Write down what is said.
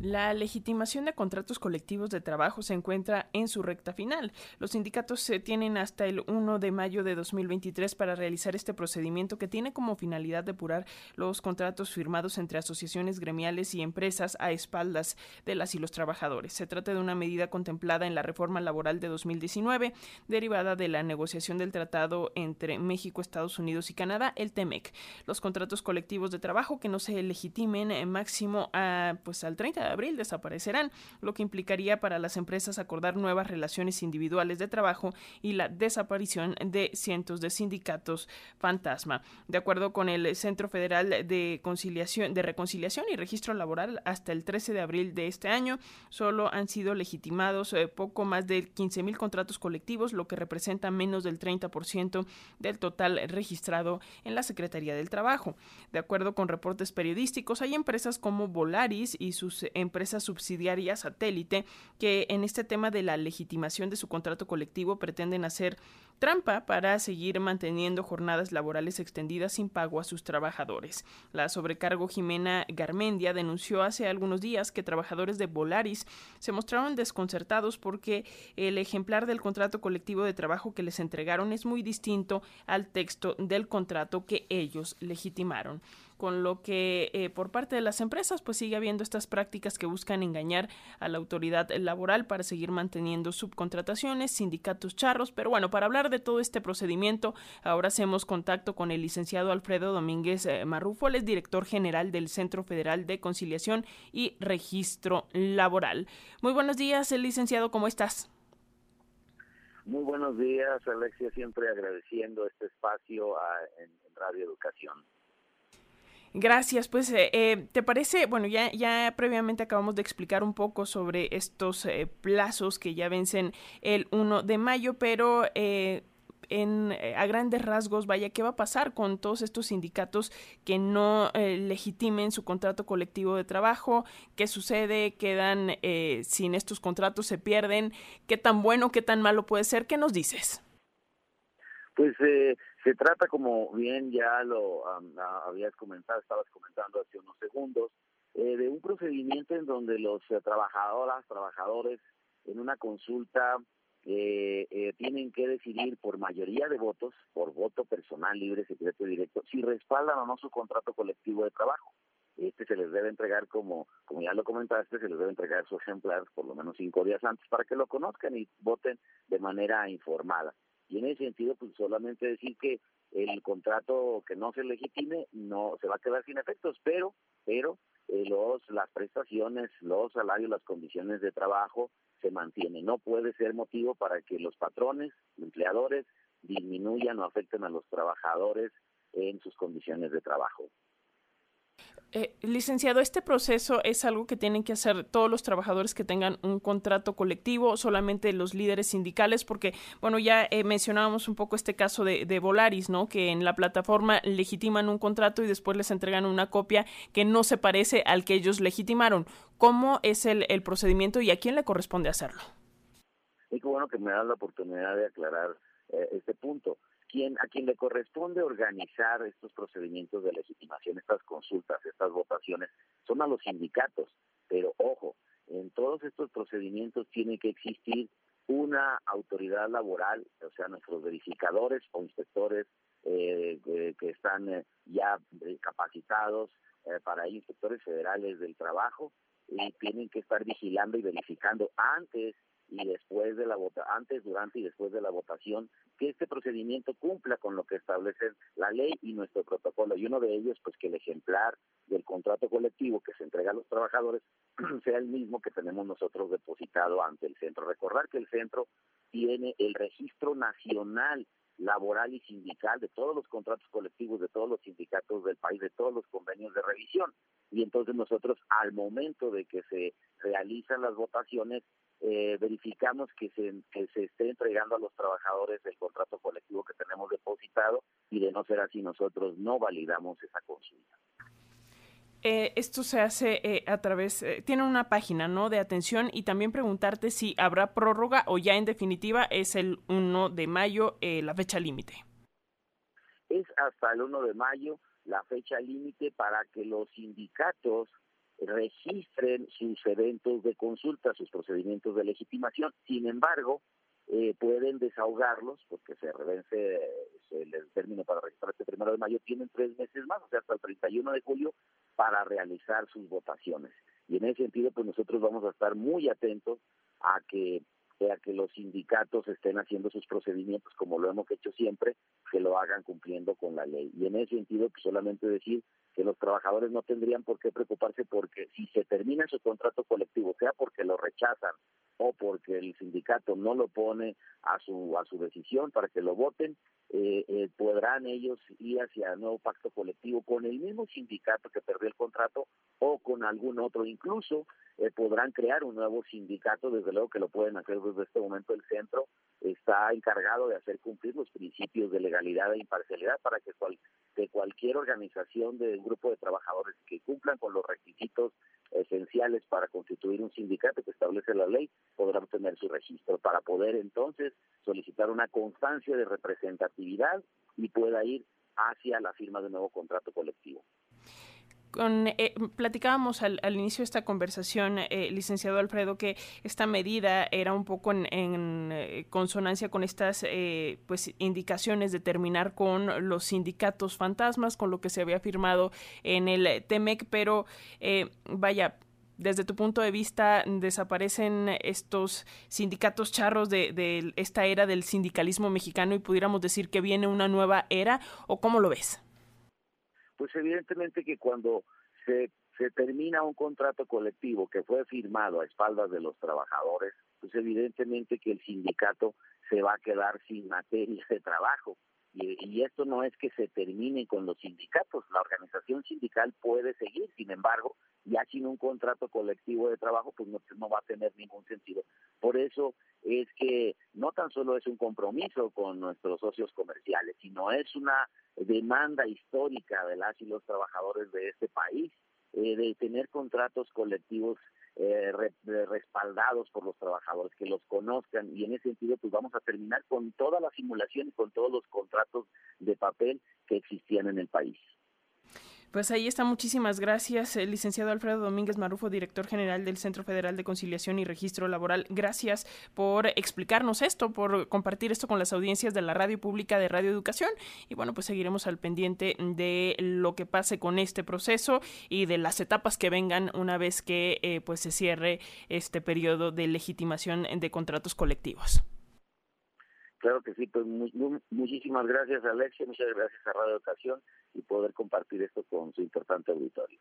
La legitimación de contratos colectivos de trabajo se encuentra en su recta final. Los sindicatos se tienen hasta el 1 de mayo de 2023 para realizar este procedimiento que tiene como finalidad depurar los contratos firmados entre asociaciones gremiales y empresas a espaldas de las y los trabajadores. Se trata de una medida contemplada en la reforma laboral de 2019, derivada de la negociación del tratado entre México, Estados Unidos y Canadá, el TEMEC. Los contratos colectivos de trabajo que no se legitimen en máximo a, pues, al 30 abril desaparecerán, lo que implicaría para las empresas acordar nuevas relaciones individuales de trabajo y la desaparición de cientos de sindicatos fantasma. De acuerdo con el Centro Federal de Conciliación, de Reconciliación y Registro Laboral, hasta el 13 de abril de este año solo han sido legitimados eh, poco más de 15 mil contratos colectivos, lo que representa menos del 30% del total registrado en la Secretaría del Trabajo. De acuerdo con reportes periodísticos, hay empresas como Volaris y sus empresa subsidiaria satélite que en este tema de la legitimación de su contrato colectivo pretenden hacer trampa para seguir manteniendo jornadas laborales extendidas sin pago a sus trabajadores. La sobrecargo Jimena Garmendia denunció hace algunos días que trabajadores de Volaris se mostraron desconcertados porque el ejemplar del contrato colectivo de trabajo que les entregaron es muy distinto al texto del contrato que ellos legitimaron con lo que eh, por parte de las empresas pues sigue habiendo estas prácticas que buscan engañar a la autoridad laboral para seguir manteniendo subcontrataciones, sindicatos charros, pero bueno, para hablar de todo este procedimiento, ahora hacemos contacto con el licenciado Alfredo Domínguez eh, Marrufo, él es director general del Centro Federal de Conciliación y Registro Laboral. Muy buenos días, el licenciado, ¿cómo estás? Muy buenos días, Alexia, siempre agradeciendo este espacio a, en Radio Educación. Gracias, pues eh, eh, te parece, bueno, ya, ya previamente acabamos de explicar un poco sobre estos eh, plazos que ya vencen el 1 de mayo, pero en, a grandes rasgos, vaya, ¿qué va a pasar con todos estos sindicatos que no legitimen su contrato colectivo de trabajo? ¿Qué sucede? ¿Quedan sin estos contratos? ¿Se pierden? ¿Qué tan bueno, qué tan malo puede ser? ¿Qué nos dices? Pues eh, se trata, como bien ya lo habías comentado, estabas comentando hace unos segundos, eh, de un procedimiento en donde los eh, trabajadoras, trabajadores, en una consulta eh, tienen que decidir por mayoría de votos, por voto personal, libre, secreto y directo, si respaldan o no su contrato colectivo de trabajo. Este se les debe entregar como, como ya lo comentaste, se les debe entregar su ejemplar por lo menos cinco días antes para que lo conozcan y voten de manera informada. Y en ese sentido, pues solamente decir que el contrato que no se legitime no se va a quedar sin efectos, pero pero eh, los las prestaciones, los salarios, las condiciones de trabajo se mantienen. No puede ser motivo para que los patrones, empleadores disminuyan o afecten a los trabajadores en sus condiciones de trabajo. Eh, licenciado, ¿este proceso es algo que tienen que hacer todos los trabajadores que tengan un contrato colectivo, solamente los líderes sindicales? Porque, bueno, ya eh, mencionábamos un poco este caso de, de, Volaris, ¿no? Que en la plataforma legitiman un contrato y después les entregan una copia que no se parece al que ellos legitimaron. ¿Cómo es el, el procedimiento y a quién le corresponde hacerlo? Es bueno que me da la oportunidad de aclarar eh, este punto quien, a quien le corresponde organizar estos procedimientos de legitimación, estas consultas, estas votaciones, son a los sindicatos. Pero ojo, en todos estos procedimientos tiene que existir una autoridad laboral, o sea, nuestros verificadores o inspectores eh, que están eh, ya eh, capacitados para inspectores federales del trabajo, y tienen que estar vigilando y verificando antes y después de la vota antes, durante y después de la votación, que este procedimiento cumpla con lo que establece la ley y nuestro protocolo. Y uno de ellos, pues que el ejemplar del contrato colectivo que se entrega a los trabajadores sea el mismo que tenemos nosotros depositado ante el centro. Recordar que el centro tiene el registro nacional laboral y sindical de todos los contratos colectivos, de todos los sindicatos del país, de todos los convenios de revisión. Y entonces nosotros, al momento de que se realizan las votaciones, eh, verificamos que se, que se esté entregando a los trabajadores el contrato colectivo que tenemos depositado y de no ser así nosotros no validamos esa consulta. Eh, esto se hace eh, a través, tiene una página, ¿no? De atención y también preguntarte si habrá prórroga o ya en definitiva es el 1 de mayo la fecha límite. Es hasta el 1 de mayo la fecha límite para que los sindicatos registren sus eventos de consulta, sus procedimientos de legitimación. Sin embargo, eh, pueden desahogarlos porque se revence el término para registrar este primero de mayo, tienen tres meses más, o sea, hasta el 31 de julio para realizar sus votaciones. Y en ese sentido, pues nosotros vamos a estar muy atentos a que a que los sindicatos estén haciendo sus procedimientos como lo hemos hecho siempre, que lo hagan cumpliendo con la ley. Y en ese sentido, pues solamente decir que los trabajadores no tendrían por qué preocuparse porque si se termina su contrato colectivo, sea porque lo rechazan o porque el sindicato no lo pone a su a su decisión para que lo voten, eh, eh, podrán ellos ir hacia el nuevo pacto colectivo con el mismo sindicato que perdió el contrato o con algún otro. Incluso eh, podrán crear un nuevo sindicato, desde luego que lo pueden hacer desde este momento el centro está encargado de hacer cumplir los principios de legalidad e imparcialidad para que, cual, que cualquier organización de grupo de trabajadores que cumplan con los requisitos esenciales para constituir un sindicato que establece la ley podrán tener su registro para poder entonces solicitar una constancia de representatividad y pueda ir hacia la firma de un nuevo contrato colectivo. Eh, platicábamos al, inicio de esta conversación, eh, licenciado Alfredo, que esta medida era un poco en, eh, consonancia con estas pues indicaciones de terminar con los sindicatos fantasmas, con lo que se había firmado en el TEMEC, pero vaya, desde tu punto de vista, desaparecen estos sindicatos charros de, esta era del sindicalismo mexicano y pudiéramos decir que viene una nueva era, o cómo lo ves? Pues evidentemente que cuando se, termina un contrato colectivo que fue firmado a espaldas de los trabajadores, pues evidentemente que el sindicato se va a quedar sin materia de trabajo. Y, y, esto no es que se termine con los sindicatos, la organización sindical puede seguir, sin embargo, ya sin un contrato colectivo de trabajo, pues no, no va a tener ningún sentido. Por eso es que no tan solo es un compromiso con nuestros socios comerciales, sino es una demanda histórica de las y los trabajadores de este país eh, de tener contratos colectivos eh, respaldados por los trabajadores, que los conozcan y en ese sentido pues vamos a terminar con toda la simulación y con todos los contratos de papel que existían en el país. Pues ahí está, muchísimas gracias, el licenciado Alfredo Domínguez Marufo, director general del Centro Federal de Conciliación y Registro Laboral. Gracias por explicarnos esto, por compartir esto con las audiencias de la radio pública de Radio Educación. Y bueno, pues seguiremos al pendiente de lo que pase con este proceso y de las etapas que vengan una vez que eh, pues se cierre este periodo de legitimación de contratos colectivos. Claro que sí, pues muchísimas gracias Alexia, muchas gracias a Radio Educación y poder compartir esto con su importante auditorio.